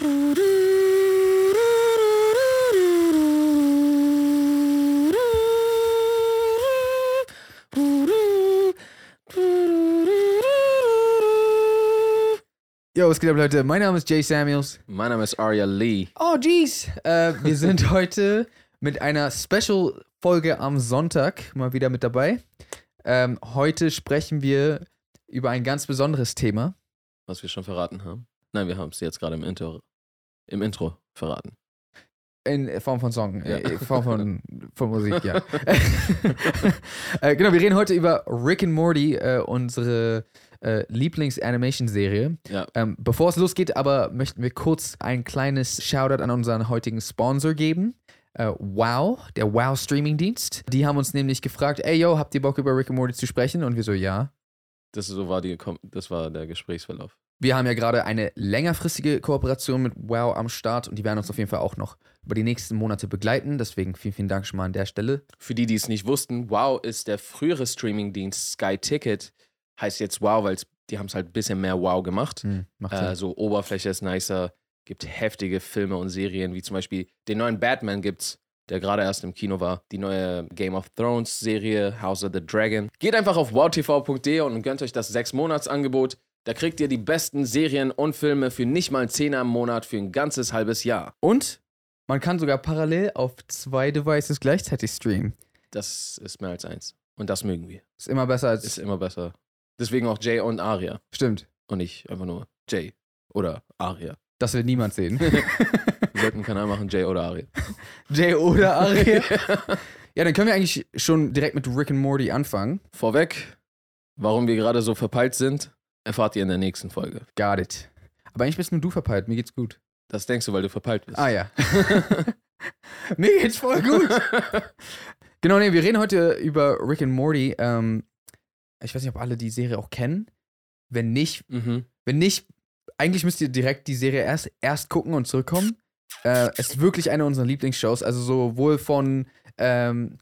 Yo, was geht ab, Leute? Mein Name ist Jay Samuels. Mein Name ist Arya Lee. Oh, jeez. Äh, wir sind heute mit einer Special-Folge am Sonntag mal wieder mit dabei. Ähm, heute sprechen wir über ein ganz besonderes Thema. Was wir schon verraten haben. Nein, wir haben es jetzt gerade im Intro, im Intro verraten. In Form von Song, Ja. äh, in Form von, von Musik, ja. äh, genau, wir reden heute über Rick and Morty, äh, unsere äh, Lieblings-Animation-Serie. Ja. Ähm, bevor es losgeht, aber möchten wir kurz ein kleines Shoutout an unseren heutigen Sponsor geben. Äh, wow, der Wow Streaming-Dienst. Die haben uns nämlich gefragt, ey yo, habt ihr Bock über Rick and Morty zu sprechen? Und wir so, ja. Das so war die, das war der Gesprächsverlauf. Wir haben ja gerade eine längerfristige Kooperation mit Wow am Start und die werden uns auf jeden Fall auch noch über die nächsten Monate begleiten. Deswegen vielen, vielen Dank schon mal an der Stelle. Für die, die es nicht wussten, Wow ist der frühere Streamingdienst Sky Ticket. Heißt jetzt Wow, weil die haben es halt ein bisschen mehr Wow gemacht. Hm, Äh, so Oberfläche ist nicer. Gibt heftige Filme und Serien, wie zum Beispiel den neuen Batman gibt's, der gerade erst im Kino war. Die neue Game of Thrones Serie, House of the Dragon. Geht einfach auf wowtv.de und gönnt euch das 6-Monats-Angebot. Da kriegt ihr die besten Serien und Filme für nicht mal einen Zehner im Monat für ein ganzes halbes Jahr. Und man kann sogar parallel auf zwei Devices gleichzeitig streamen. Das ist mehr als eins. Und das mögen wir. Ist immer besser als. Ist immer besser. Deswegen auch Jay und Aria. stimmt. Und nicht einfach nur Jay oder Aria. Das will niemand sehen. Wir sollten einen Kanal machen, Jay oder Aria. Jay oder Aria. ja, dann können wir eigentlich schon direkt mit Rick and Morty anfangen. Vorweg, warum wir gerade so verpeilt sind, erfahrt ihr in der nächsten Folge. Got it. Aber eigentlich bist nur du verpeilt. Mir geht's gut. Das denkst du, weil du verpeilt bist. Ah ja. Mir geht's voll gut. genau, nee, wir reden heute über Rick and Morty. Ähm, ich weiß nicht, ob alle die Serie auch kennen. Wenn nicht, mhm. wenn nicht, eigentlich müsst ihr direkt die Serie erst, erst gucken und zurückkommen. Äh, es ist wirklich eine unserer Lieblingsshows. Also sowohl von, ähm,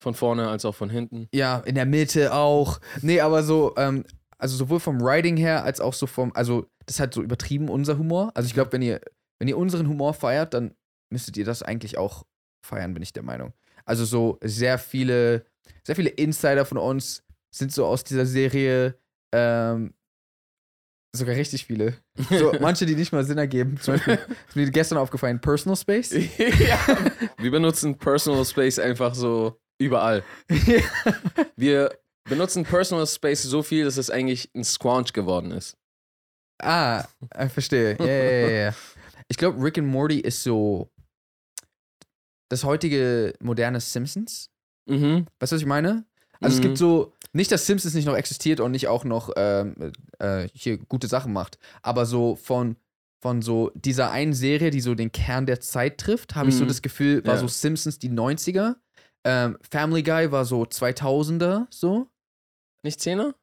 Von vorne als auch von hinten. ja, in der Mitte auch. Nee, aber so, ähm, also sowohl vom Writing her als auch so vom, also das ist halt so übertrieben unser Humor. Also ich glaube, wenn ihr, wenn ihr unseren Humor feiert, dann müsstet ihr das eigentlich auch feiern, bin ich der Meinung. Also so sehr viele, sehr viele Insider von uns sind so aus dieser Serie, ähm, sogar richtig viele. So manche, die nicht mal Sinn ergeben. Zum Beispiel ist mir gestern aufgefallen, Personal Space. ja. Wir benutzen Personal Space einfach so überall. Wir benutzen Personal Space so viel, dass es eigentlich ein Squanch geworden ist. Ah, ich verstehe. Ja, ja, ja. Ich glaube, Rick and Morty ist so das heutige moderne Simpsons. Mhm. Weißt du, was ich meine? Also es Mhm. gibt so, nicht, dass Simpsons nicht noch existiert und nicht auch noch ähm, äh, hier gute Sachen macht, aber so von, von so dieser einen Serie, die so den Kern der Zeit trifft, habe ich so Mhm. das Gefühl, war Ja. so Simpsons die 90er. Ähm, Family Guy war so 2000er, so. Nicht Zehner?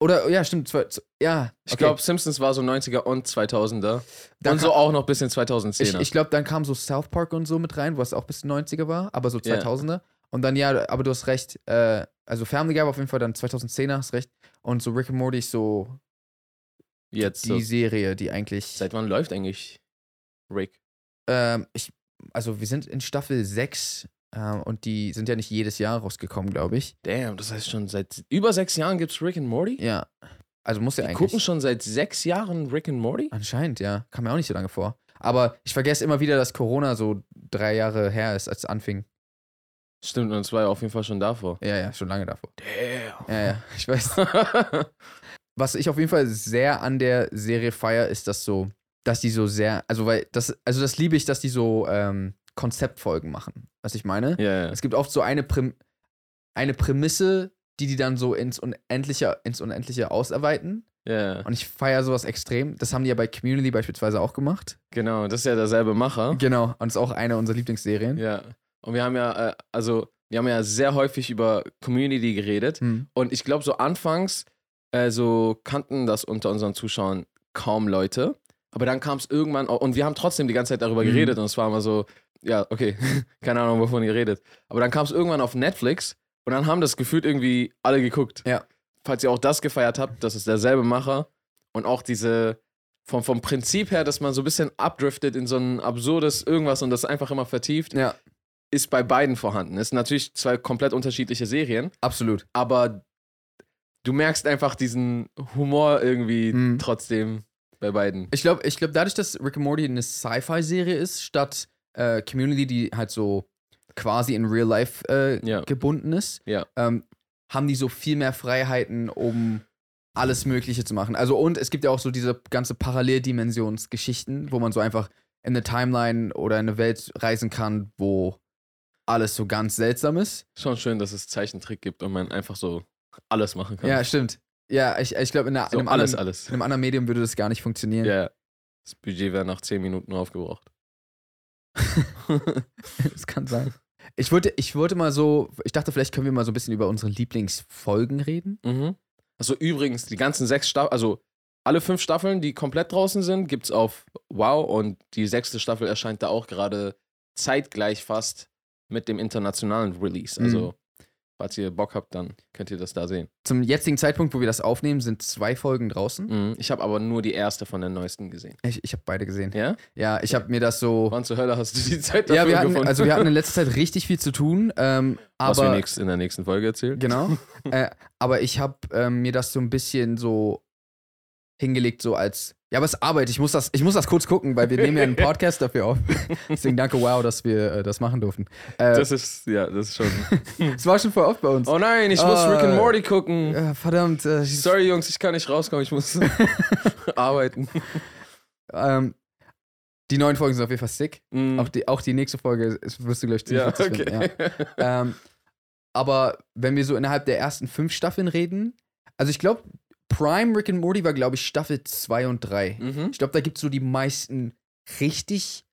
Oder, ja, stimmt, zwei, z- ja. Ich okay. glaube, Simpsons war so 90er und 2000er. Dann und so auch noch bis in Ich, 2010er. ich glaube, dann kam so South Park und so mit rein, was auch bis 90er war, aber so Ja. 2000er. Und dann, ja, aber du hast recht, äh, also Family Guy war auf jeden Fall dann 2010er, hast recht. Und so Rick and Morty ist so Jetzt. die So. Serie, die eigentlich, Seit wann läuft eigentlich Rick? ähm, ich, also wir sind in Staffel 6 ähm, und die sind ja nicht jedes Jahr rausgekommen, glaube ich. Damn, das heißt schon seit über sechs Jahren gibt's Rick and Morty? Ja, also muss ja Die eigentlich. gucken schon seit sechs Jahren Rick and Morty? Anscheinend, ja. Kam mir auch nicht so lange vor. Aber ich vergesse immer wieder, dass Corona so drei Jahre her ist, als es anfing. Stimmt, und es war ja auf jeden Fall schon davor. Ja, ja, schon lange davor. Damn. Ja, ja, ich weiß. Was ich auf jeden Fall sehr an der Serie feier, ist das so, dass die so sehr, also weil das, also das liebe ich, dass die so ähm, Konzeptfolgen machen. Was ich meine? ja, ja. Es gibt oft so eine, Präm eine Prämisse, die die dann so ins Unendliche, ins Unendliche ausarbeiten. ja. Und ich feiere sowas extrem. Das haben die ja bei Community beispielsweise auch gemacht. Genau, das ist ja derselbe Macher. Genau. Und ist auch eine unserer Lieblingsserien. Ja. Und wir haben ja, äh, also, wir haben ja sehr häufig über Community geredet. Hm. Und ich glaube, so anfangs, äh, so kannten das unter unseren Zuschauern kaum Leute. Aber dann kam es irgendwann, und wir haben trotzdem die ganze Zeit darüber Mhm. geredet. Und es war immer so, ja, okay, keine Ahnung, wovon ihr redet. Aber dann kam es irgendwann auf Netflix und dann haben das gefühlt irgendwie alle geguckt. Ja. Falls ihr auch das gefeiert habt, das ist derselbe Macher. Und auch diese vom, vom Prinzip her, dass man so ein bisschen abdriftet in so ein absurdes irgendwas und das einfach immer vertieft, Ja, ist bei beiden vorhanden. Es sind natürlich zwei komplett unterschiedliche Serien, absolut. aber du merkst einfach diesen Humor irgendwie Mhm. trotzdem bei beiden. Ich glaube, ich glaub, dadurch, dass Rick and Morty eine Sci-Fi-Serie ist, statt äh, Community, die halt so quasi in Real Life äh, Ja. gebunden ist, Ja. ähm, haben die so viel mehr Freiheiten, um alles Mögliche zu machen. Also, und es gibt ja auch so diese ganze Paralleldimensionsgeschichten, wo man so einfach in eine Timeline oder in eine Welt reisen kann, wo alles so ganz seltsam ist. Schon schön, dass es Zeichentrick gibt und man einfach so alles machen kann. Ja, stimmt. Ja, ich, ich glaube, in, so in, einem alles, anderen- alles. in einem anderen Medium würde das gar nicht funktionieren. Ja. Das Budget wäre nach 10 Minuten aufgebraucht. Das kann sein. Ich wollte, ich wollte mal so, ich dachte, vielleicht können wir mal so ein bisschen über unsere Lieblingsfolgen reden. Mhm. Also übrigens, die ganzen sechs Staffeln, also alle fünf Staffeln, die komplett draußen sind, gibt es auf Wow und die sechste Staffel erscheint da auch gerade zeitgleich fast mit dem internationalen Release. Also, falls ihr Bock habt, dann könnt ihr das da sehen. Zum jetzigen Zeitpunkt, wo wir das aufnehmen, sind zwei Folgen draußen. Mhm. Ich habe aber nur die erste von den neuesten gesehen. Ich, ich habe beide gesehen. Ja? Ja, ich habe mir das so. Wann zur Hölle hast du die Zeit dafür Ja, wir hatten, gefunden? also wir hatten in letzter Zeit richtig viel zu tun. Ähm, Was wir nächst, in der nächsten Folge erzählen. genau. äh, aber ich habe ähm, mir das so ein bisschen so hingelegt, so als ja, aber es ist Arbeit. Ich muss das, ich muss das kurz gucken, weil wir nehmen ja einen Podcast dafür auf. Deswegen danke, wow, dass wir äh, das machen durften. Äh, Das ist, ja, das ist schon. es war schon voll oft bei uns. Oh nein, ich muss Ah. Rick and Morty gucken. Äh, verdammt. Ich- Sorry, Jungs, ich kann nicht rauskommen, ich muss arbeiten. Ähm, die neuen Folgen sind auf jeden Fall sick. Mhm. Auch, die, auch die nächste Folge ist, wirst du gleich ziemlich ja, okay. finden. Ja. Ähm, aber wenn wir so innerhalb der ersten fünf Staffeln reden, also ich glaube, Prime Rick and Morty war, glaube ich, Staffel 2 und 3. mhm. Ich glaube, da gibt es so die meisten richtig,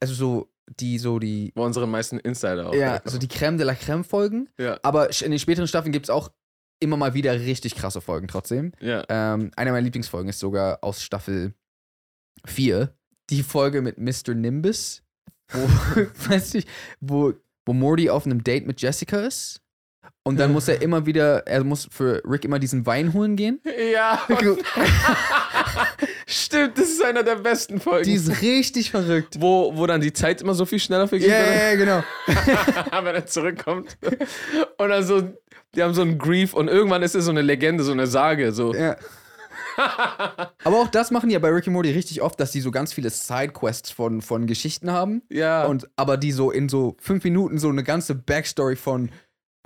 also so die, so die, Bei unseren meisten Insider auch. ja, so die Creme de la Creme Folgen. ja, Aber in den späteren Staffeln gibt es auch immer mal wieder richtig krasse Folgen trotzdem. ja. Ähm, eine meiner Lieblingsfolgen ist sogar aus Staffel 4. Die Folge mit Mr. Nimbus, wo, weiß nicht, wo, wo Morty auf einem Date mit Jessica ist. Und dann muss er immer wieder, er muss für Rick immer diesen Wein holen gehen. Ja. Stimmt, das ist einer der besten Folgen. Die ist richtig verrückt. wo, wo dann die Zeit immer so viel schneller vergeht, Ja, ja, ja, genau. wenn er zurückkommt. Und dann so, die haben so einen Grief und irgendwann ist es so eine Legende, so eine Sage. So. Ja. Aber auch das machen die ja bei Rick and Morty richtig oft, dass die so ganz viele Sidequests von, von Geschichten haben. Ja. Und aber die so in so fünf Minuten so eine ganze Backstory von,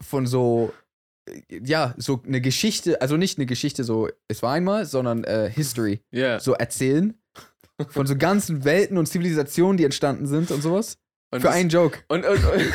von so, ja, so eine Geschichte, also nicht eine Geschichte so, es war einmal, sondern äh, History, ja. so erzählen. Von so ganzen Welten und Zivilisationen, die entstanden sind und sowas. Und Für das- einen Joke. Und, und, und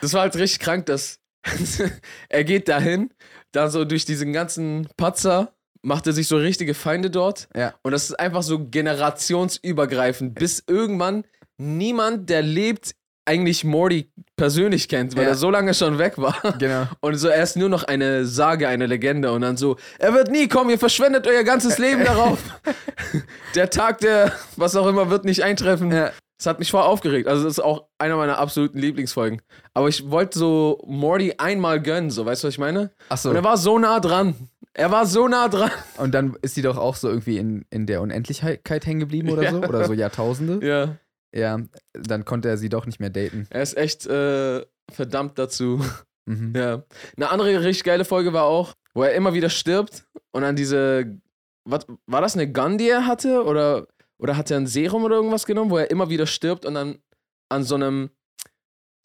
das war halt richtig krank, dass er geht dahin, da so durch diesen ganzen Patzer, macht er sich so richtige Feinde dort. Ja. Und das ist einfach so generationsübergreifend, bis irgendwann niemand, der lebt, eigentlich Morty persönlich kennt, weil Ja. er so lange schon weg war. Genau. Und so, er ist nur noch eine Sage, eine Legende. Und dann so, er wird nie kommen, ihr verschwendet euer ganzes Leben darauf. der Tag, der, was auch immer, wird nicht eintreffen. Ja. Das hat mich voll aufgeregt. Also, das ist auch einer meiner absoluten Lieblingsfolgen. Aber ich wollte so Morty einmal gönnen, so, weißt du, was ich meine? Achso. Und er war so nah dran. Er war so nah dran. Und dann ist sie doch auch so irgendwie in, in der Unendlichkeit hängen geblieben oder Ja. so. Oder so Jahrtausende. Ja, Ja. Dann konnte er sie doch nicht mehr daten. er ist echt äh, verdammt dazu. Mhm. Ja. Eine andere richtig geile Folge war auch, wo er immer wieder stirbt und dann diese. Was, war das eine Gun, die er hatte? Oder, oder hat er ein Serum oder irgendwas genommen, wo er immer wieder stirbt und dann an so einem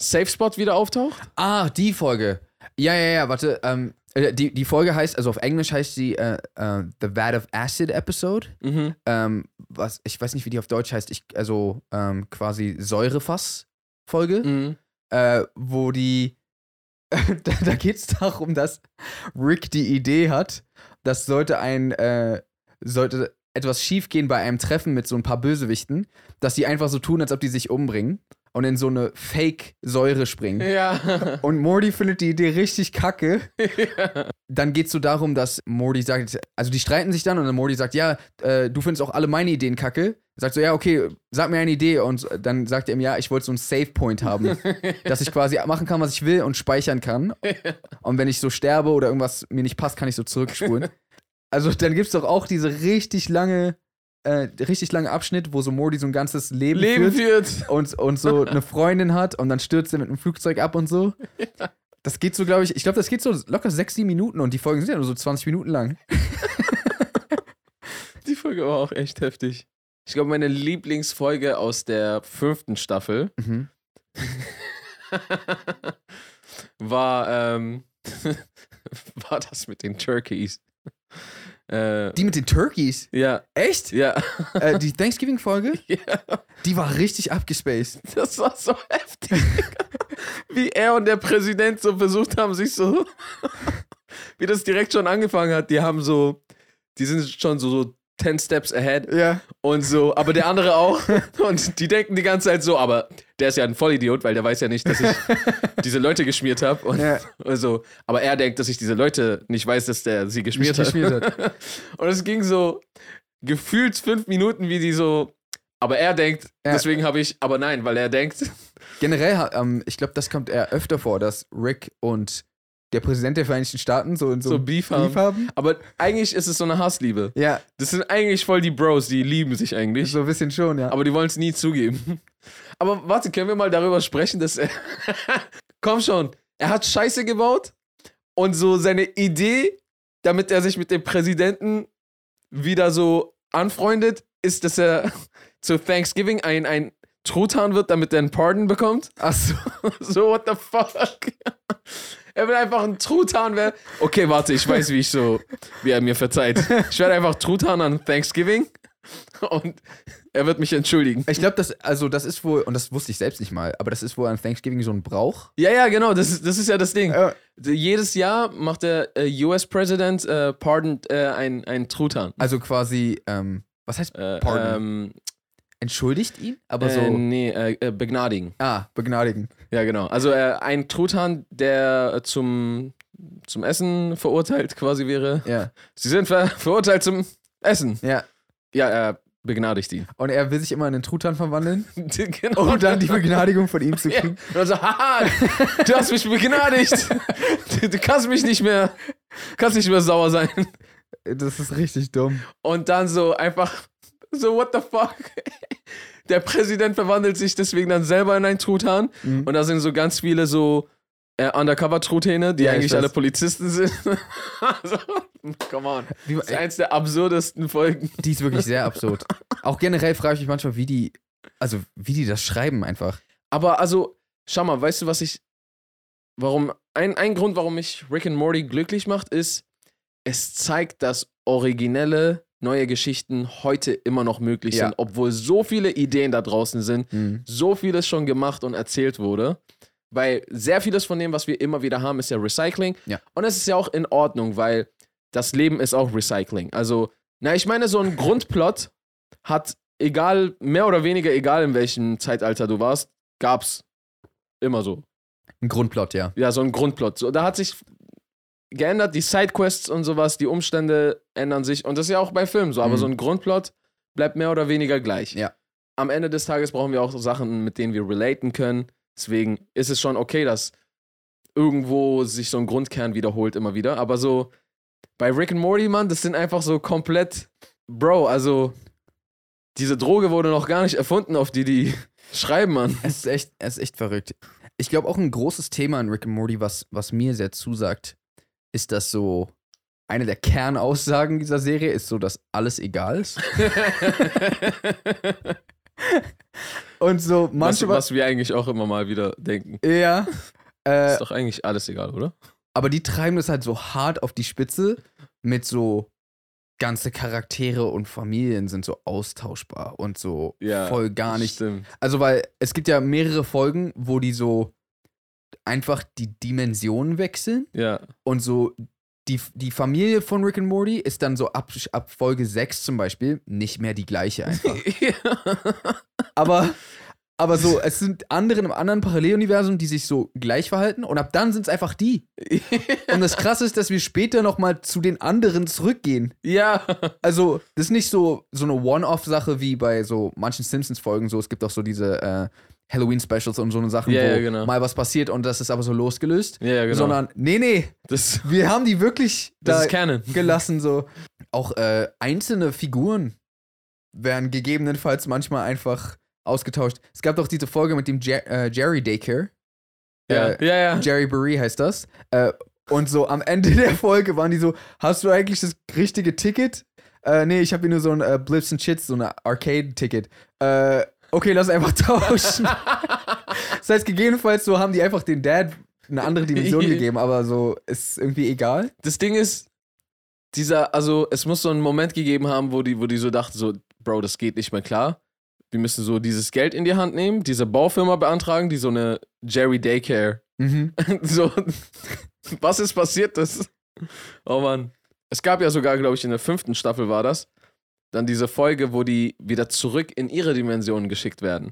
Safe Spot wieder auftaucht? Ah, die Folge. Ja, ja, ja, warte. Ähm, äh, die, die Folge heißt, also auf Englisch heißt sie äh, äh, The Vat of Acid Episode. Mhm. Ähm, was, ich weiß nicht, wie die auf Deutsch heißt. Ich, also ähm, quasi Säurefass-Folge, Mhm. äh, wo die. da da geht es darum, dass Rick die Idee hat, dass sollte ein. Äh, sollte etwas schiefgehen bei einem Treffen mit so ein paar Bösewichten, dass die einfach so tun, als ob die sich umbringen und in so eine Fake-Säure springen. Ja. Und Morty findet die Idee richtig kacke. ja. Dann geht es so darum, dass Morty sagt, also die streiten sich dann und dann Morty sagt, ja, äh, du findest auch alle meine Ideen kacke. Sagt so, ja, okay, sag mir eine Idee. Und dann sagt er ihm, ja, ich wollte so einen Save-Point haben, dass ich quasi machen kann, was ich will und speichern kann. Und wenn ich so sterbe oder irgendwas mir nicht passt, kann ich so zurückspulen. Also dann gibt es doch auch diese richtig lange, äh, richtig lange Abschnitt, wo so Morty so ein ganzes Leben, Leben führt führt. und, und so eine Freundin hat und dann stürzt er mit einem Flugzeug ab und so. Das geht so, glaube ich, ich glaube, das geht so locker sechs, sieben Minuten und die Folgen sind ja nur so 20 Minuten lang. Die Folge war auch echt heftig. Ich glaube, meine Lieblingsfolge aus der fünften Staffel Mhm. war, ähm, war das mit den Turkeys. Äh, Die mit den Turkeys. ja, Echt? ja, äh, die Thanksgiving-Folge, ja, die war richtig abgespaced. das war so heftig. Wie er und der Präsident so versucht haben, sich so, wie das direkt schon angefangen hat. Die haben so, die sind schon so, so 10 Steps ahead Ja. und so, aber der andere auch. Und die denken die ganze Zeit so, aber der ist ja ein Vollidiot, weil der weiß ja nicht, dass ich diese Leute geschmiert habe. Und Ja. also, aber er denkt, dass ich diese Leute nicht weiß, dass der sie geschmiert, Nicht geschmiert hat. Und es ging so gefühlt fünf Minuten, wie die so, aber er denkt, Ja. deswegen habe ich, aber nein, weil er denkt, Generell, ähm, ich glaube, das kommt eher öfter vor, dass Rick und der Präsident der Vereinigten Staaten so, so, So Beef haben. haben. aber eigentlich ist es so eine Hassliebe. Ja, Das sind eigentlich voll die Bros, die lieben sich eigentlich. so ein bisschen schon, ja. Aber die wollen es nie zugeben. Aber warte, können wir mal darüber sprechen, dass er. Komm schon, er hat Scheiße gebaut und so seine Idee, damit er sich mit dem Präsidenten wieder so anfreundet, ist, dass er zu Thanksgiving ein, ein Truthahn wird, damit er einen Pardon bekommt. Ach so. So, what the fuck? Er will einfach ein Truthahn werden. Okay, warte, ich weiß, wie ich so, wie er mir verzeiht. Ich werde einfach Truthahn an Thanksgiving und er wird mich entschuldigen. Ich glaube, das, also das ist wohl, und das wusste ich selbst nicht mal, aber das ist wohl an Thanksgiving so ein Brauch. Ja, ja, genau, das ist, das ist ja das Ding. Äh, Jedes Jahr macht der äh, US-Präsident äh, pardoned äh, ein, ein Truthahn. also quasi, ähm, was heißt Äh, Pardon? ähm, entschuldigt ihn? Aber äh, so, nee, äh, äh, begnadigen. ah, begnadigen. Ja, genau. Also äh, ein Truthahn, der äh, zum, zum Essen verurteilt quasi wäre. Ja, Sie sind ver verurteilt zum Essen. ja. Ja, er begnadigt ihn. Und er will sich immer in einen Truthahn verwandeln, genau. um dann die Begnadigung von ihm zu Ja. kriegen. Und dann so, haha, du hast mich begnadigt. Du, du kannst mich nicht mehr, kannst nicht mehr sauer sein. Das ist richtig dumm. Und dann so einfach, so, what the fuck? Der Präsident verwandelt sich deswegen dann selber in einen Truthahn. Mhm. Und da sind so ganz viele so äh, Undercover-Truthähne, die Ja, ich eigentlich alle Polizisten sind. also, come on. Wie, Das ist eins der absurdesten Folgen. die ist wirklich sehr absurd. Auch generell frage ich mich manchmal, wie die, also wie die das schreiben einfach. Aber also, schau mal, weißt du, was ich. Warum. Ein, ein Grund, warum mich Rick and Morty glücklich macht, ist, es zeigt, dass originelle neue Geschichten heute immer noch möglich Ja. sind, obwohl so viele Ideen da draußen sind, Mhm. so vieles schon gemacht und erzählt wurde. Weil sehr vieles von dem, was wir immer wieder haben, ist ja Recycling. Ja. Und es ist ja auch in Ordnung, weil das Leben ist auch Recycling. Also, na, ich meine, so ein Grundplot hat, egal, mehr oder weniger, egal in welchem Zeitalter du warst, gab's immer so. Ein Grundplot, ja. Ja, so ein Grundplot. So, da hat sich geändert, die Sidequests und sowas, die Umstände ändern sich. Und das ist ja auch bei Filmen so. Aber Mhm. so ein Grundplot bleibt mehr oder weniger gleich. Ja. Am Ende des Tages brauchen wir auch Sachen, mit denen wir relaten können. Deswegen ist es schon okay, dass irgendwo sich so ein Grundkern wiederholt immer wieder. Aber so bei Rick and Morty, Mann, das sind einfach so komplett, Bro, also diese Droge wurde noch gar nicht erfunden, auf die die schreiben, Mann. Es ist echt, es ist echt verrückt. Ich glaube auch ein großes Thema in Rick and Morty, was, was mir sehr zusagt, ist, dass so eine der Kernaussagen dieser Serie ist so, dass alles egal ist. Und so Was, manchmal. was wir eigentlich auch immer mal wieder denken. ja. Äh, Ist doch eigentlich alles egal, oder? aber die treiben das halt so hart auf die Spitze mit so ganze Charaktere und Familien sind so austauschbar und so voll gar nicht Stimmt. Also, weil es gibt ja mehrere Folgen, wo die so einfach die Dimensionen wechseln Ja. und so die, die Familie von Rick and Morty ist dann so ab, ab Folge 6 zum Beispiel nicht mehr die gleiche einfach. aber, aber so, es sind andere im anderen Paralleluniversum, die sich so gleich verhalten und ab dann sind es einfach die. Und das Krasse ist, dass wir später nochmal zu den anderen zurückgehen. ja. Also, das ist nicht so, so eine One-Off-Sache wie bei so manchen Simpsons-Folgen. So, es gibt auch so diese äh, Halloween-Specials und so eine Sachen, Ja, wo ja, genau. mal was passiert und das ist aber so losgelöst. Ja, genau. Sondern, nee, nee, das, wir haben die wirklich das da gelassen. So. auch äh, einzelne Figuren werden gegebenenfalls manchmal einfach ausgetauscht. Es gab doch diese Folge mit dem Jer äh, Jerry Daycare. Ja, Äh, ja, ja. Jerry Barry heißt das. Äh, und so am Ende der Folge waren die so: Hast du eigentlich das richtige Ticket? Äh, nee, ich habe hier nur so ein äh, Blips and Chits, so ein Arcade-Ticket. Äh, okay, lass einfach tauschen. das heißt, gegebenenfalls so haben die einfach den Dad eine andere Dimension gegeben, aber so ist irgendwie egal. Das Ding ist, dieser, also es muss so einen Moment gegeben haben, wo die, wo die so dachten, so, Bro, das geht nicht mehr klar. Wir müssen so dieses Geld in die Hand nehmen, diese Baufirma beantragen, die so eine Jerry Daycare. Mhm. so, was ist passiert? Das? Oh Mann. Es gab ja sogar, glaube ich, in der fünften Staffel war das, dann diese Folge, wo die wieder zurück in ihre Dimensionen geschickt werden.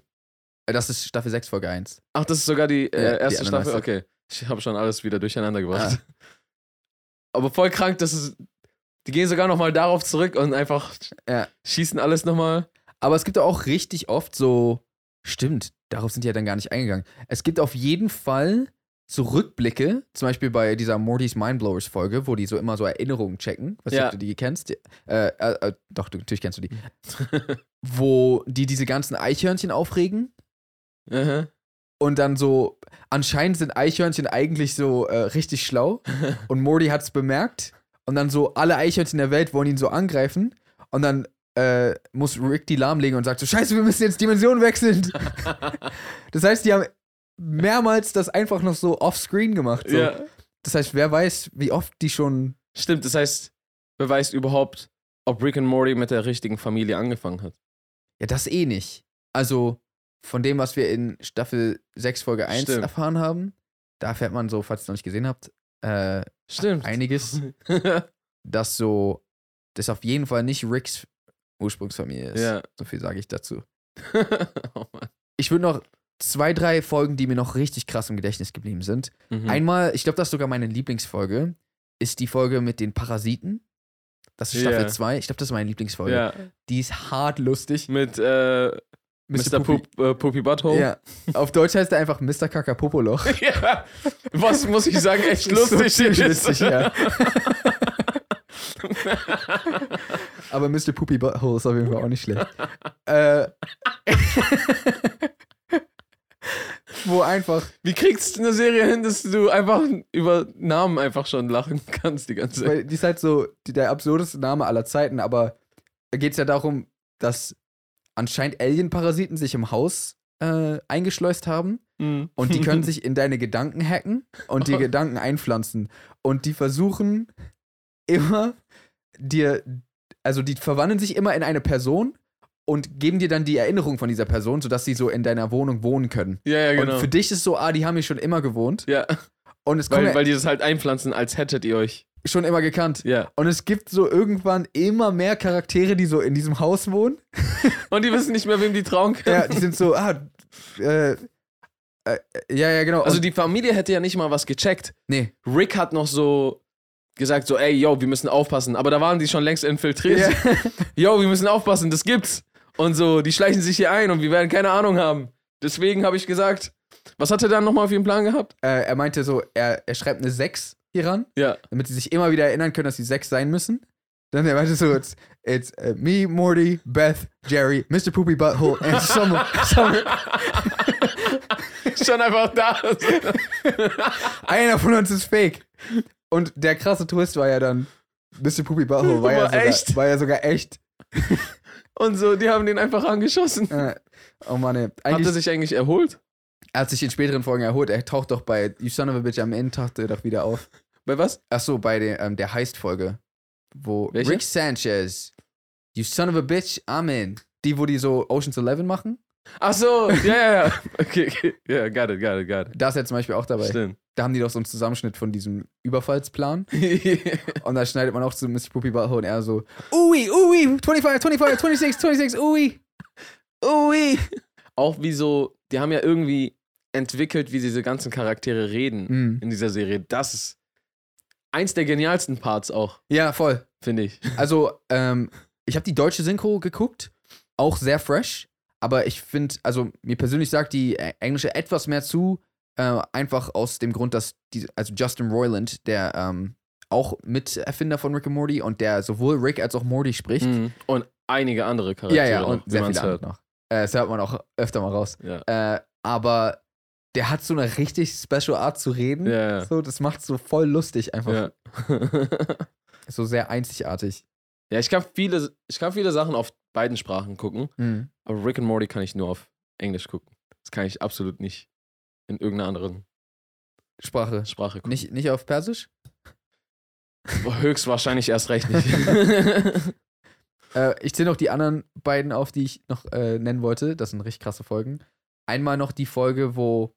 Äh, Das ist Staffel 6, Folge 1. Ach, das ist sogar die, äh, Ja, die erste Staffel? allerneueste. Okay. Ich habe schon alles wieder durcheinander gebracht. Aber voll krank, dass es. Die gehen sogar nochmal darauf zurück und einfach Ja. schießen alles nochmal. Aber es gibt auch richtig oft so, stimmt, darauf sind die ja dann gar nicht eingegangen. Es gibt auf jeden Fall so Rückblicke, zum Beispiel bei dieser Morty's Mindblowers Folge, wo die so immer so Erinnerungen checken. Was Ja. du die kennst? Äh, äh, äh, doch, du, natürlich kennst du die. wo die diese ganzen Eichhörnchen aufregen Aha. und dann so, anscheinend sind Eichhörnchen eigentlich so äh, richtig schlau und Morty hat's bemerkt und dann so alle Eichhörnchen der Welt wollen ihn so angreifen und dann äh, muss Rick die lahmlegen und sagt so, scheiße, wir müssen jetzt Dimensionen wechseln. das heißt, die haben mehrmals das einfach noch so offscreen gemacht. So. Ja. Das heißt, wer weiß, wie oft die schon. Stimmt, das heißt, beweist überhaupt, ob Rick und Morty mit der richtigen Familie angefangen hat. Ja, das eh nicht. Also, von dem, was wir in Staffel 6, Folge 1 Stimmt. erfahren haben, da erfährt man so, falls ihr es noch nicht gesehen habt, äh, Stimmt. einiges, dass so, das auf jeden Fall nicht Ricks Ursprungsfamilie ist. ja. So viel sage ich dazu. oh Mann. Ich würde noch zwei, drei Folgen, die mir noch richtig krass im Gedächtnis geblieben sind. Mhm. Einmal, ich glaube, das ist sogar meine Lieblingsfolge, ist die Folge mit den Parasiten. Das ist Staffel Ja. 2. Ich glaube, das ist meine Lieblingsfolge. ja. Die ist hart lustig. Mit äh, Mr. Poopy. Poop, äh, Poopy Butthole. Ja. Auf Deutsch heißt er einfach Mr. Kakapopoloch. ja. Was muss ich sagen, echt lustig So ist. lustig, ja. Aber Mr. Poopy Butthole ist auf jeden Fall auch nicht schlecht. äh, wo einfach, Wie kriegst du eine Serie hin, dass du einfach über Namen einfach schon lachen kannst die ganze Zeit? weil die ist halt so die, der absurdeste Name aller Zeiten, aber da geht es ja darum, dass anscheinend Alien-Parasiten sich im Haus äh, eingeschleust haben Mhm. und die können sich in deine Gedanken hacken und dir Gedanken einpflanzen. Und die versuchen immer dir, also die verwandeln sich immer in eine Person und geben dir dann die Erinnerung von dieser Person, sodass sie so in deiner Wohnung wohnen können. Ja, ja, genau. Und für dich ist so, ah, die haben hier schon immer gewohnt. ja, Und es kommt weil, weil die das halt einpflanzen, als hättet ihr euch. schon immer gekannt. Ja. Und es gibt so irgendwann immer mehr Charaktere, die so in diesem Haus wohnen. Und die wissen nicht mehr, wem die trauen können. Ja, die sind so, ah, äh, äh, ja, ja, genau. Also Und- die Familie hätte ja nicht mal was gecheckt. nee. Rick hat noch so gesagt, so, ey, yo, wir müssen aufpassen. Aber da waren die schon längst infiltriert. Ja. Yo, wir müssen aufpassen, das gibt's. Und so, die schleichen sich hier ein und wir werden keine Ahnung haben. Deswegen habe ich gesagt, was hat er dann nochmal auf ihren Plan gehabt? äh, er meinte so, er, er schreibt eine 6 hier ran, Ja. damit sie sich immer wieder erinnern können, dass sie 6 sein müssen. Dann er meinte so, it's, it's uh, me, Morty, Beth, Jerry, Mr. Poopy Butthole and Summer. Summer. schon einfach da. Einer von uns ist fake. Und der krasse Twist war ja dann, Mr. Poopy Butthole war, ja sogar, echt? war ja sogar echt. Und so, die haben den einfach angeschossen. Äh, oh Mann, ey. Hat Eigentlich, er sich eigentlich erholt? er hat sich in späteren Folgen erholt. Er taucht doch bei You Son of a Bitch am Ende taucht er doch wieder auf. Bei was? Ach so, bei der, ähm, der Heist-Folge. Wo Welche? Rick Sanchez, You Son of a Bitch, I'm in. Die, wo die so Ocean's Eleven machen. Ach so, ja, ja, ja. Okay, okay. Ja, got it, got it, got it. Da ist er zum Beispiel auch dabei. Stimmt. Da haben die doch so einen Zusammenschnitt von diesem Überfallsplan. Und da schneidet man auch zu Mr. Poopy Butthole und er so, Ui, ui, 25, 25, 26, 26, ui, ui. Auch wie so, die haben ja irgendwie entwickelt, wie diese ganzen Charaktere reden Mhm. in dieser Serie. Das ist eins der genialsten Parts auch, Ja, voll. finde ich. Also, ähm, ich habe die deutsche Synchro geguckt, auch sehr fresh, aber ich finde, also mir persönlich sagt die englische etwas mehr zu, äh, einfach aus dem Grund, dass die, also Justin Roiland, der ähm, auch Miterfinder von Rick und Morty und der sowohl Rick als auch Morty spricht. Mhm. Und einige andere Charaktere. Ja, ja, und sehr viele hört. noch. Äh, das hört man auch öfter mal raus. Ja. Äh, aber der hat so eine richtig special Art zu reden. Ja, ja. So, das macht so voll lustig einfach. Ja. So sehr einzigartig. Ja, ich kann viele, ich kann viele Sachen auf beiden Sprachen gucken, Mhm. aber Rick und Morty kann ich nur auf Englisch gucken. Das kann ich absolut nicht in irgendeiner anderen Sprache. Sprache gucken. Nicht, nicht auf Persisch? Höchstwahrscheinlich erst recht nicht. Äh, ich zähle noch die anderen beiden auf, die ich noch äh, nennen wollte. Das sind richtig krasse Folgen. Einmal noch die Folge, wo.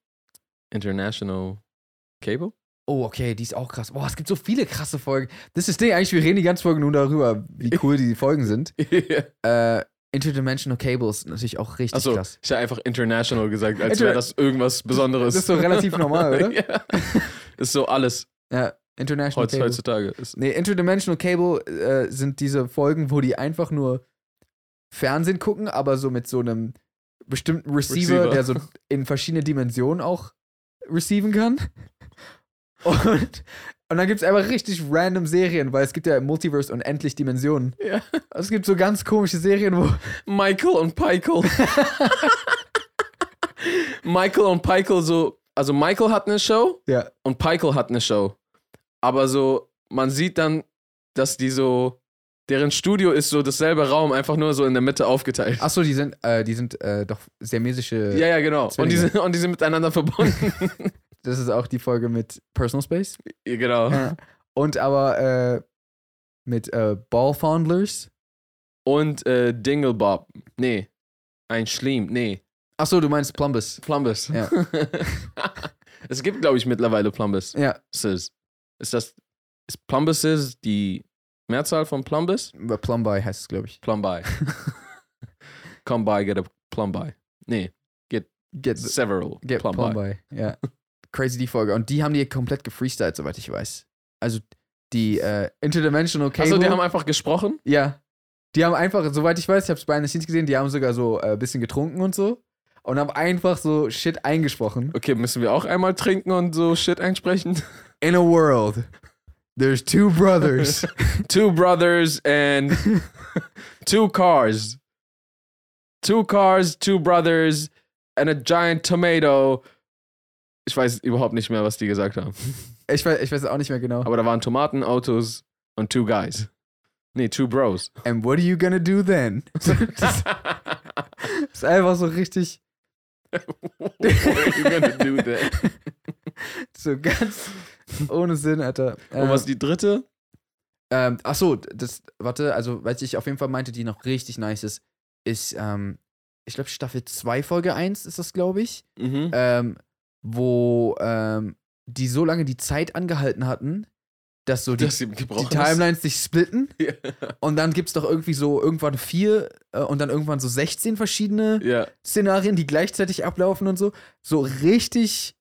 International Cable? Oh, okay, die ist auch krass. Boah, es gibt so viele krasse Folgen. Das ist das Ding, eigentlich, wir reden die ganze Folge nur darüber, wie cool die Folgen sind. Äh, Interdimensional Cables natürlich auch richtig Achso, krass. ich habe einfach international gesagt, als Inter- wäre das irgendwas Besonderes. Das ist so relativ normal, oder? ja. Ist so alles Ja, International heutz, Cable. heutzutage. Ist, Nee, Interdimensional Cable äh, sind diese Folgen, wo die einfach nur Fernsehen gucken, aber so mit so einem bestimmten Receiver, Receiver. der so in verschiedene Dimensionen auch receiven kann. Und, und dann gibt es einfach richtig random Serien, weil es gibt ja im Multiverse unendlich Dimensionen. ja. Es gibt so ganz komische Serien, wo. Michael und Pikel. Michael und Pikel so, also Michael hat eine Show Ja. und Pikel hat eine Show. Aber so, man sieht dann, dass die so, deren Studio ist so dasselbe Raum, einfach nur so in der Mitte aufgeteilt. Achso, die sind, äh, die sind äh, doch siamesische. Ja, ja, genau. Und die, sind, und die sind miteinander verbunden. Das ist auch die Folge mit Personal Space. ja, genau. Ja. Und aber äh, mit äh, Ballfondlers. Und äh, Dinglebob. Nee. Ein Schleim. Nee. Achso, du meinst Plumbus. Plumbus. Ja. es gibt, glaube ich, mittlerweile Plumbus. Ja, Ist das. Ist Plumbuses die Mehrzahl von Plumbus? aber Plumby heißt es, glaube ich. Plumby. Come by, get a Plumby. Nee, Get, several get Plumby. Plumby. Ja. Crazy die Folge. Und die haben die komplett gefreestylt, soweit ich weiß. Also die äh, Interdimensional Cable. Achso, die haben einfach gesprochen? ja. Die haben einfach, soweit ich weiß, ich habe es bei einer Scenes gesehen, die haben sogar so ein äh, bisschen getrunken und so. Und haben einfach so Shit eingesprochen. Okay, müssen wir auch einmal trinken und so Shit einsprechen? In a world, there's two brothers. two brothers and two cars. Two cars, two brothers and a giant tomato. Ich weiß überhaupt nicht mehr, was die gesagt haben. ich, weiß, ich weiß auch nicht mehr genau. Aber da waren Tomaten, Autos und two guys. Nee, two bros. And what are you gonna do then? das ist einfach so richtig, What are you gonna do then? so ganz ohne Sinn, Alter. Und was die dritte? Ähm, ach so, das, warte, also, was ich auf jeden Fall meinte, die noch richtig nice ist, ist, ähm, ich glaube, Staffel 2, Folge 1 ist das, glaube ich, Mhm. ähm, wo ähm, die so lange die Zeit angehalten hatten, dass so die, Dass die ist. Timelines sich splitten Ja. und dann gibt es doch irgendwie so irgendwann vier äh, und dann irgendwann so 16 verschiedene ja. Szenarien, die gleichzeitig ablaufen und so. So richtig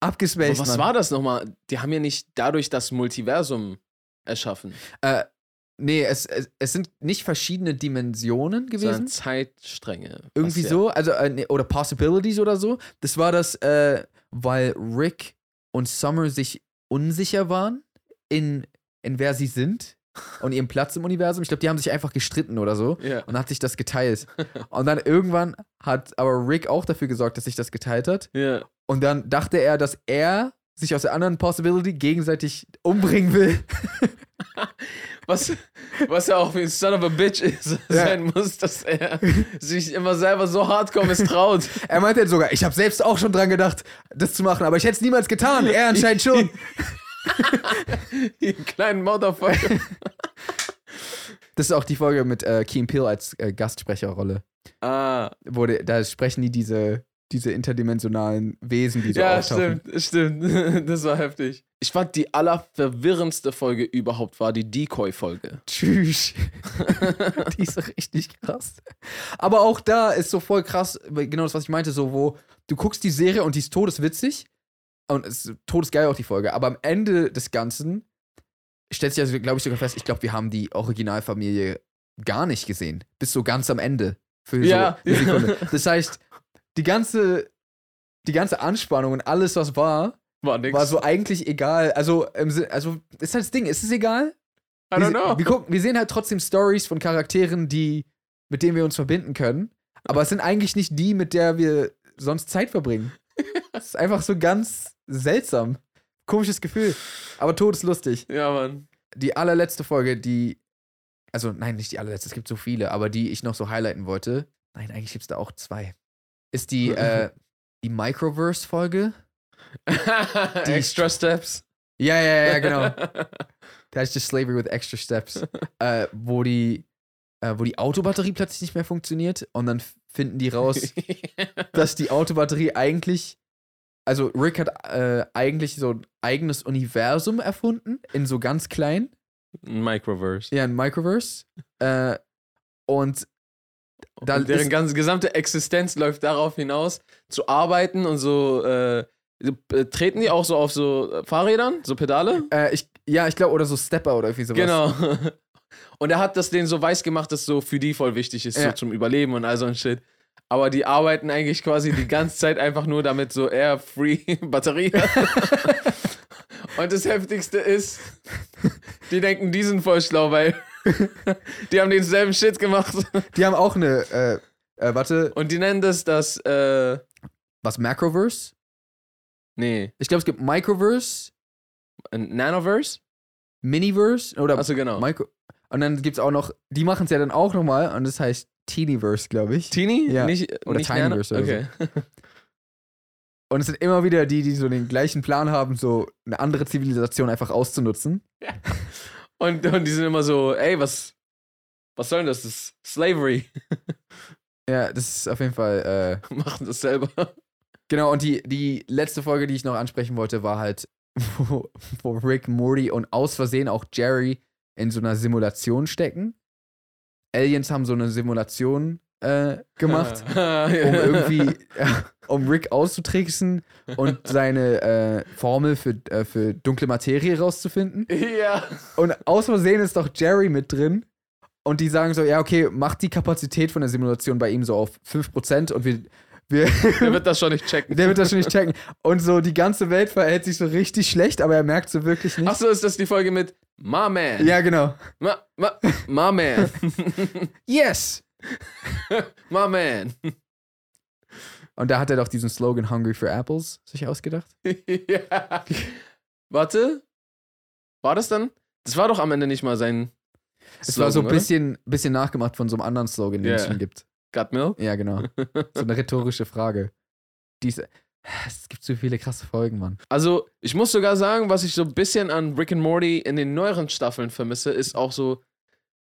Aber abgespaced. was Mann. war das nochmal? Die haben ja nicht dadurch das Multiversum erschaffen, Äh, nee, es, es, es sind nicht verschiedene Dimensionen gewesen. sondern Zeitstränge. Irgendwie ja- so, also äh, oder Possibilities oder so. Das war das, äh, weil Rick und Summer sich unsicher waren in, in wer sie sind und ihrem Platz im Universum. Ich glaube, die haben sich einfach gestritten oder so Ja. und hat sich das geteilt. und dann irgendwann hat aber Rick auch dafür gesorgt, dass sich das geteilt hat. ja. Und dann dachte er, dass er sich aus der anderen Possibility gegenseitig umbringen will. Was, was ja auch wie ein Son of a Bitch ist, Ja. sein muss, dass er sich immer selber so hardcore misstraut. Er meinte jetzt sogar, ich habe selbst auch schon dran gedacht, das zu machen, aber ich hätte es niemals getan. Er anscheinend schon. Ihr kleinen Motherfucker. Das ist auch die Folge mit äh, Keen Peele als äh, Gastsprecherrolle. Ah, Wo die, da sprechen die diese, diese interdimensionalen Wesen, die so ja, auftauchen. stimmt, stimmt. Das war heftig. Ich fand, die allerverwirrendste Folge überhaupt war die Decoy-Folge. Tschüss. die ist richtig krass. Aber auch da ist so voll krass, genau das, was ich meinte, so wo du guckst die Serie und die ist todeswitzig und es ist todesgeil auch die Folge, aber am Ende des Ganzen stellt sich also, glaube ich, sogar fest, ich glaube, wir haben die Originalfamilie gar nicht gesehen. Bis so ganz am Ende. Für Ja. so eine Sekunde. Das heißt, die ganze, die ganze Anspannung und alles, was war, War nix. war so eigentlich egal. Also, also ist halt das Ding, ist es egal? I don't wir, know. Wir, gucken, wir sehen halt trotzdem Stories von Charakteren, die, mit denen wir uns verbinden können. Aber es sind eigentlich nicht die, mit der wir sonst Zeit verbringen. Es ist einfach so ganz seltsam. Komisches Gefühl. Aber Tod ist lustig. ja, Mann. Die allerletzte Folge, die. Also, nein, nicht die allerletzte, es gibt so viele, aber die ich noch so highlighten wollte. Nein, eigentlich gibt es da auch zwei. Ist die, äh, die Microverse-Folge. Extra Steps. Ja, ja, ja, genau. Ist just Slavery with Extra Steps. äh, wo die, äh, wo die Autobatterie plötzlich nicht mehr funktioniert und dann finden die raus, dass die Autobatterie eigentlich, also Rick hat äh, eigentlich so ein eigenes Universum erfunden, in so ganz klein, Microverse. ja, ein Microverse. Äh, und da und deren ganze gesamte Existenz läuft darauf hinaus, zu arbeiten und so. Äh, äh, treten die auch so auf so äh, Fahrrädern, so Pedale? äh, ich, ja, ich glaube, oder so Stepper oder irgendwie sowas. Genau. Und er hat das denen so weiß gemacht, dass so für die voll wichtig ist, so Ja. zum Überleben und all so ein Shit. Aber die arbeiten eigentlich quasi die ganze Zeit einfach nur damit so air-free Batterie hat. Und das Heftigste ist, die denken, die sind voll schlau, weil die haben denselben Shit gemacht. Die haben auch eine, äh, äh, warte, Und die nennen das das, äh, was, Macroverse? nee, Ich glaube, es gibt Microverse, Nanoverse? Miniverse oder Achso, genau. Micro. Und dann gibt es auch noch, die machen es ja dann auch nochmal und das heißt Teeniverse, glaube ich. Teeny? Ja. Nicht, Oder nicht Tinyverse Nano? oder Okay. Und es sind immer wieder die, die so den gleichen Plan haben, so eine andere Zivilisation einfach auszunutzen. Und, und die sind immer so, ey, was, was soll denn das? Das ist Slavery. Ja, das ist auf jeden Fall, äh, Machen das selber. genau. Und die, die letzte Folge, die ich noch ansprechen wollte, war halt, wo, wo Rick, Morty und aus Versehen auch Jerry in so einer Simulation stecken. Aliens haben so eine Simulation äh, gemacht. um irgendwie, um Rick auszutricksen und seine äh, Formel für, äh, für dunkle Materie rauszufinden. ja. Und aus Versehen ist doch Jerry mit drin. Und die sagen so, ja, okay, macht die Kapazität von der Simulation bei ihm so auf 5% und wir, wir Der wird das schon nicht checken. der wird das schon nicht checken. Und so die ganze Welt verhält sich so richtig schlecht, aber er merkt so wirklich nicht. Achso, ist das die Folge mit My Man? Ja, genau. Ma, ma, my Man. Yes! my Man. Und da hat er doch diesen Slogan Hungry for Apples sich ausgedacht. ja. Warte. War das dann? Das war doch am Ende nicht mal sein. Es war so ein Slogan, bisschen, bisschen nachgemacht von so einem anderen Slogan, den es Ja. schon gibt. Got Milk? Ja, genau. So eine rhetorische Frage. Diese, es gibt so viele krasse Folgen, Mann. Also, ich muss sogar sagen, was ich so ein bisschen an Rick and Morty in den neueren Staffeln vermisse, ist auch so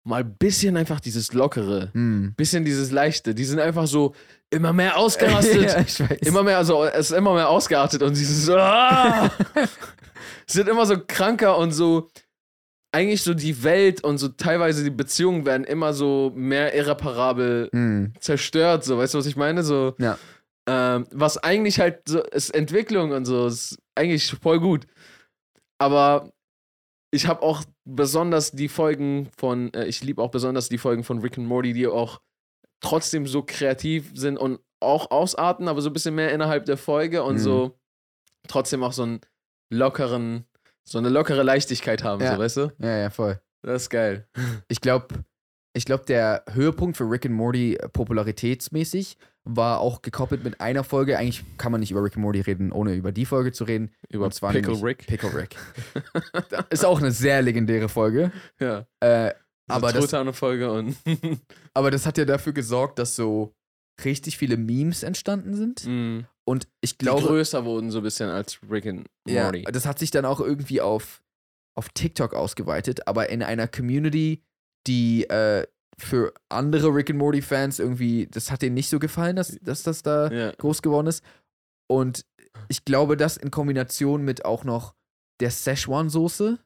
mal ein bisschen einfach dieses Lockere. Hm. Bisschen dieses Leichte. Die sind einfach so immer mehr ausgerastet. ja. Immer mehr, also es ist immer mehr ausgeartet und dieses so, ah! sind immer so kranker und so eigentlich so die Welt und so teilweise die Beziehungen werden immer so mehr irreparabel Hm. zerstört, so, weißt du, was ich meine? So, Ja. ähm, was eigentlich halt so ist Entwicklung und so, ist eigentlich voll gut. Aber ich habe auch besonders die Folgen von, äh, ich liebe auch besonders die Folgen von Rick and Morty, die auch trotzdem so kreativ sind und auch ausarten, aber so ein bisschen mehr innerhalb der Folge und Mhm. so trotzdem auch so einen lockeren, so eine lockere Leichtigkeit haben, Ja. so, weißt du? Ja, ja, voll. Das ist geil. Ich glaube, ich glaube, der Höhepunkt für Rick and Morty popularitätsmäßig war auch gekoppelt mit einer Folge. Eigentlich kann man nicht über Rick and Morty reden, ohne über die Folge zu reden. Über Und zwar Pickle Rick. Pickle Rick. ist auch eine sehr legendäre Folge. Ja. Äh, aber, das, Truthahn-Folge und. aber das hat ja dafür gesorgt, dass so richtig viele Memes entstanden sind. Mm. Und ich die glaube, größer wurden so ein bisschen als Rick and ja, Morty. das hat sich dann auch irgendwie auf, auf TikTok ausgeweitet, aber in einer Community, die äh, für andere Rick and Morty-Fans irgendwie, das hat denen nicht so gefallen, dass, dass das da ja. groß geworden ist. Und ich glaube, das in Kombination mit auch noch der Szechuan-Soße,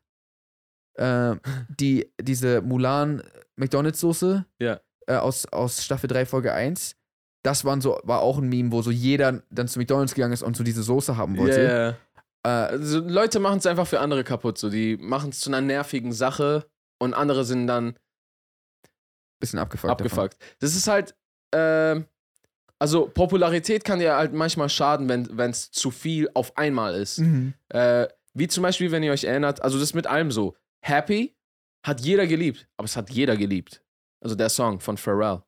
äh, die, diese Mulan McDonalds-Soße Ja. äh, aus, aus Staffel 3, Folge 1, das waren so, war auch ein Meme, wo so jeder dann zu McDonalds gegangen ist und so diese Soße haben wollte. Ja, ja. Äh, Also Leute machen es einfach für andere kaputt. So. Die machen es zu einer nervigen Sache und andere sind dann bisschen abgefuckt. davon. abgefuckt. Das ist halt, ähm, Also Popularität kann dir halt manchmal schaden, wenn es zu viel auf einmal ist. Mhm. Äh, wie zum Beispiel, wenn ihr euch erinnert, also das ist mit allem so. Happy hat jeder geliebt, aber es hat jeder geliebt. Also der Song von Pharrell.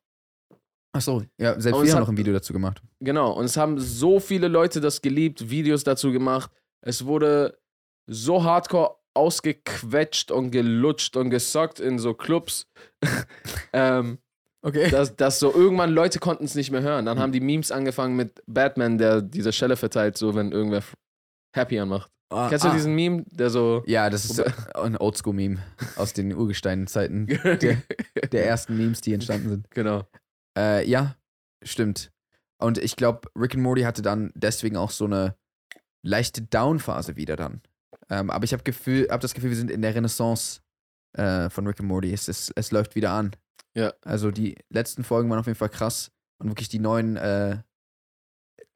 Ach so, ja, selbst wir haben noch ein Video dazu gemacht. Genau, und es haben so viele Leute das geliebt, Videos dazu gemacht. Es wurde so hardcore ausgequetscht und gelutscht und gesockt in so Clubs, ähm, Okay. dass, dass so irgendwann Leute konnten es nicht mehr hören. Dann haben die Memes angefangen mit Batman, der diese Schelle verteilt, so wenn irgendwer Happy anmacht. Ah, Kennst du ah. diesen Meme, der so... Ja, das ist ein Oldschool-Meme aus den Urgesteinen-Zeiten. Der, der ersten Memes, die entstanden sind. genau. Äh, ja, stimmt. Und ich glaube, Rick and Morty hatte dann deswegen auch so eine leichte Down-Phase wieder dann. Ähm, aber ich habe hab das Gefühl, wir sind in der Renaissance äh, von Rick and Morty. Es, ist, es läuft wieder an. Ja. Also die letzten Folgen waren auf jeden Fall krass und wirklich die neuen äh,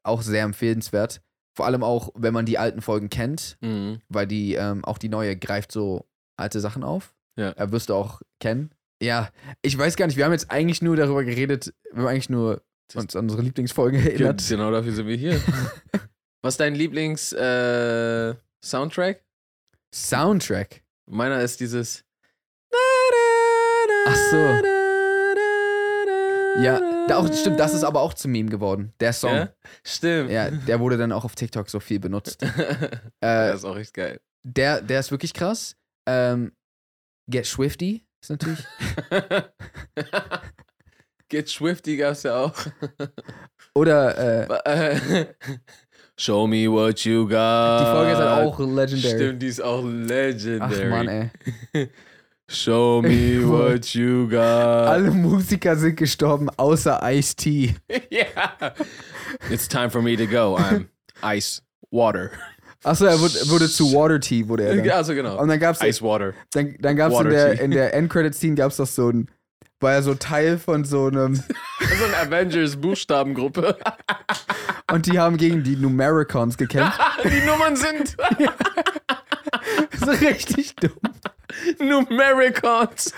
auch sehr empfehlenswert. Vor allem auch, wenn man die alten Folgen kennt, Mhm. weil die, ähm, auch die neue greift so alte Sachen auf. Ja. Äh, wirst du auch kennen. Ja, ich weiß gar nicht, wir haben jetzt eigentlich nur darüber geredet, wir haben eigentlich nur uns an unsere Lieblingsfolge Ge- erinnert. Genau dafür sind wir hier. Was ist dein Lieblings-Soundtrack? Soundtrack. Meiner ist dieses. Ach so. Ja, da auch, stimmt, das ist aber auch zum Meme geworden. Der Song. Ja? Stimmt. Ja, der wurde dann auch auf TikTok so viel benutzt. der Äh, ist auch echt geil. der, der ist wirklich krass. Ähm, Get Swifty ist natürlich. Get Swifty gab's ja auch. Oder äh, Äh, Show me what you got. die Folge ist halt auch legendary. Stimmt, die ist auch legendary. Ach Mann, ey. Show me what you got. Alle Musiker sind gestorben, außer Ice-T. yeah. It's time for me to go. I'm ice water. Achso, er wurde, wurde zu Water Tea, wurde er dann. Also genau. Und dann gab's, Ice water. dann, dann gab's in Water der, Tea. in der Endcredit-Scene gab's doch so ein, war ja so Teil von so einem, So eine Avengers-Buchstabengruppe. und die haben gegen die Numericons gekämpft. Die Nummern sind so richtig dumm. Numericons.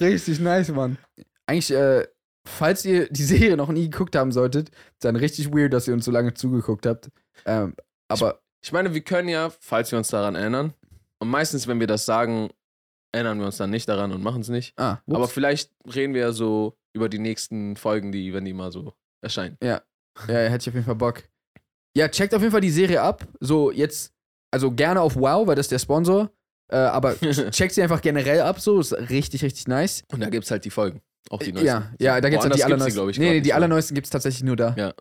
Richtig nice, Mann. Eigentlich, äh, falls ihr die Serie noch nie geguckt haben solltet, dann richtig weird, dass ihr uns so lange zugeguckt habt. Ähm, aber Ich meine, wir können ja, falls wir uns daran erinnern, und meistens, wenn wir das sagen, erinnern wir uns dann nicht daran und machen es nicht. Ah, Aber vielleicht reden wir ja so über die nächsten Folgen, die, wenn die mal so erscheinen. ja, hätte ich auf jeden Fall Bock. Ja, checkt auf jeden Fall die Serie ab. So jetzt, also gerne auf Wow, weil das ist der Sponsor. Äh, aber checkt sie einfach generell ab, so ist richtig, richtig nice. Und da gibt es halt die Folgen. Auch die neuesten. Ja, ja, da gibt's halt Woanders die allerneuesten. glaub ich, nee, nee, die allerneuesten gibt's tatsächlich nur da. Ja.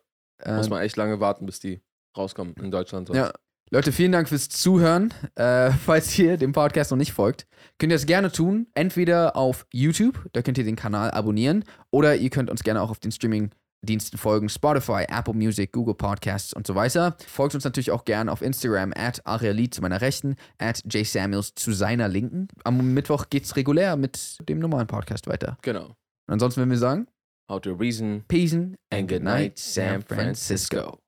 Ähm, Muss man echt lange warten, bis die rauskommen in Deutschland. sonst. Ja. Leute, vielen Dank fürs Zuhören. Äh, falls ihr dem Podcast noch nicht folgt, könnt ihr das gerne tun. Entweder auf YouTube, da könnt ihr den Kanal abonnieren, oder ihr könnt uns gerne auch auf den Streaming-Diensten folgen: Spotify, Apple Music, Google Podcasts und so weiter. Folgt uns natürlich auch gerne auf Instagram, at Arialit zu meiner Rechten, at jsamuels zu seiner Linken. Am Mittwoch geht's regulär mit dem normalen Podcast weiter. Genau. Und ansonsten würden wir sagen: How to reason Peace and and good night, San Francisco.